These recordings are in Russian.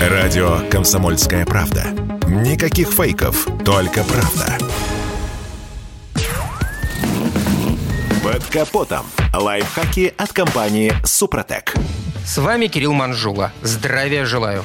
Радио «Комсомольская правда». Никаких фейков, только правда. Под капотом. Лайфхаки от компании «Супротек». С вами Кирилл Манжула. Здравия желаю.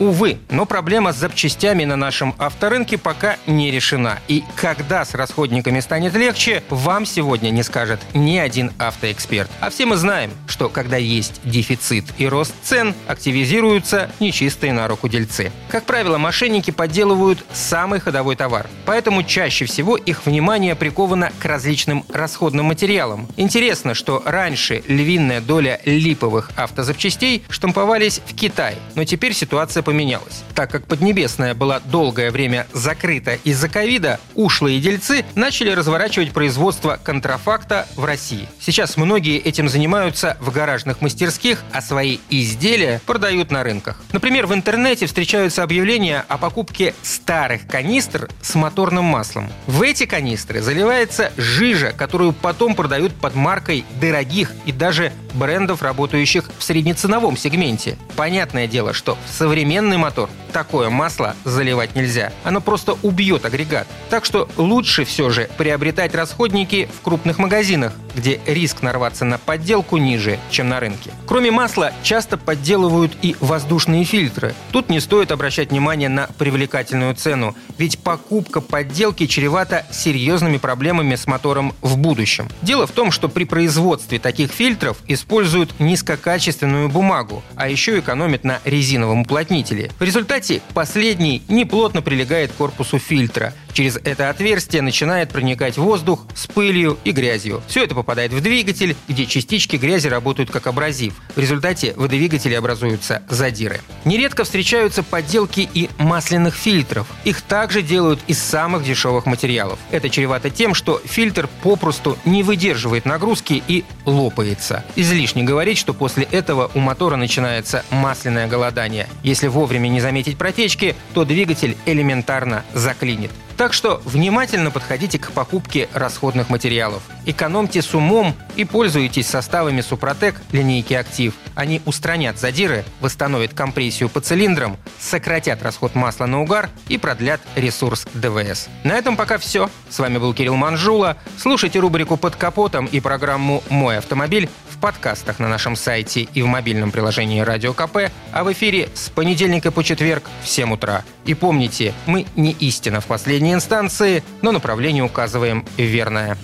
Увы, но проблема с запчастями на нашем авторынке пока не решена. И когда с расходниками станет легче, вам сегодня не скажет ни один автоэксперт. А все мы знаем, что когда есть дефицит и рост цен, активизируются нечистые на руку дельцы. Как правило, мошенники подделывают самый ходовой товар. Поэтому чаще всего их внимание приковано к различным расходным материалам. Интересно, что раньше львиная доля липовых автозапчастей штамповались в Китае, но теперь ситуация поменялась. Так как Поднебесная была долгое время закрыта из-за ковида, ушлые дельцы начали разворачивать производство контрафакта в России. Сейчас многие этим занимаются в гаражных мастерских, а свои изделия продают на рынках. Например, в интернете встречаются объявления о покупке старых канистр с моторным маслом. В эти канистры заливается жижа, которую потом продают под маркой дорогих и даже брендов, работающих в среднеценовом сегменте. Понятное дело, что в современный мотор такое масло заливать нельзя. Оно просто убьет агрегат. Так что лучше все же приобретать расходники в крупных магазинах, где риск нарваться на подделку ниже, чем на рынке. Кроме масла, часто подделывают и воздушные фильтры. Тут не стоит обращать внимание на привлекательную цену, ведь покупка подделки чревата серьезными проблемами с мотором в будущем. Дело в том, что при производстве таких фильтров используют низкокачественную бумагу, а еще экономят на резиновом уплотнителе. В результате последний неплотно прилегает к корпусу фильтра. Через это отверстие начинает проникать воздух с пылью и грязью. Все это попадает в двигатель, где частички грязи работают как абразив. В результате в двигателе образуются задиры. Нередко встречаются подделки и масляных фильтров. Их также делают из самых дешевых материалов. Это чревато тем, что фильтр попросту не выдерживает нагрузки и лопается. Излишне говорить, что после этого у мотора начинается масляное голодание. Если вовремя не заметить протечки, то двигатель элементарно заклинит. Так что внимательно подходите к покупке расходных материалов. Экономьте с умом и пользуйтесь составами Супротек линейки «Актив». Они устранят задиры, восстановят компрессию по цилиндрам, сократят расход масла на угар и продлят ресурс ДВС. На этом пока все. С вами был Кирилл Манжула. Слушайте рубрику «Под капотом» и программу «Мой автомобиль» в подкастах на нашем сайте и в мобильном приложении «Радио КП», а в эфире с понедельника по четверг в 7 утра. И помните, мы не истина в последней инстанции, но направление указываем верное.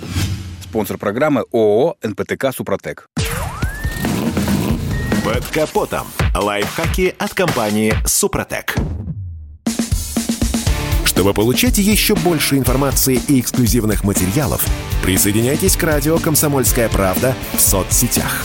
Спонсор программы ООО «НПТК Супротек». Под капотом. Лайфхаки от компании «Супротек». Чтобы получать еще больше информации и эксклюзивных материалов, присоединяйтесь к радио «Комсомольская правда» в соцсетях.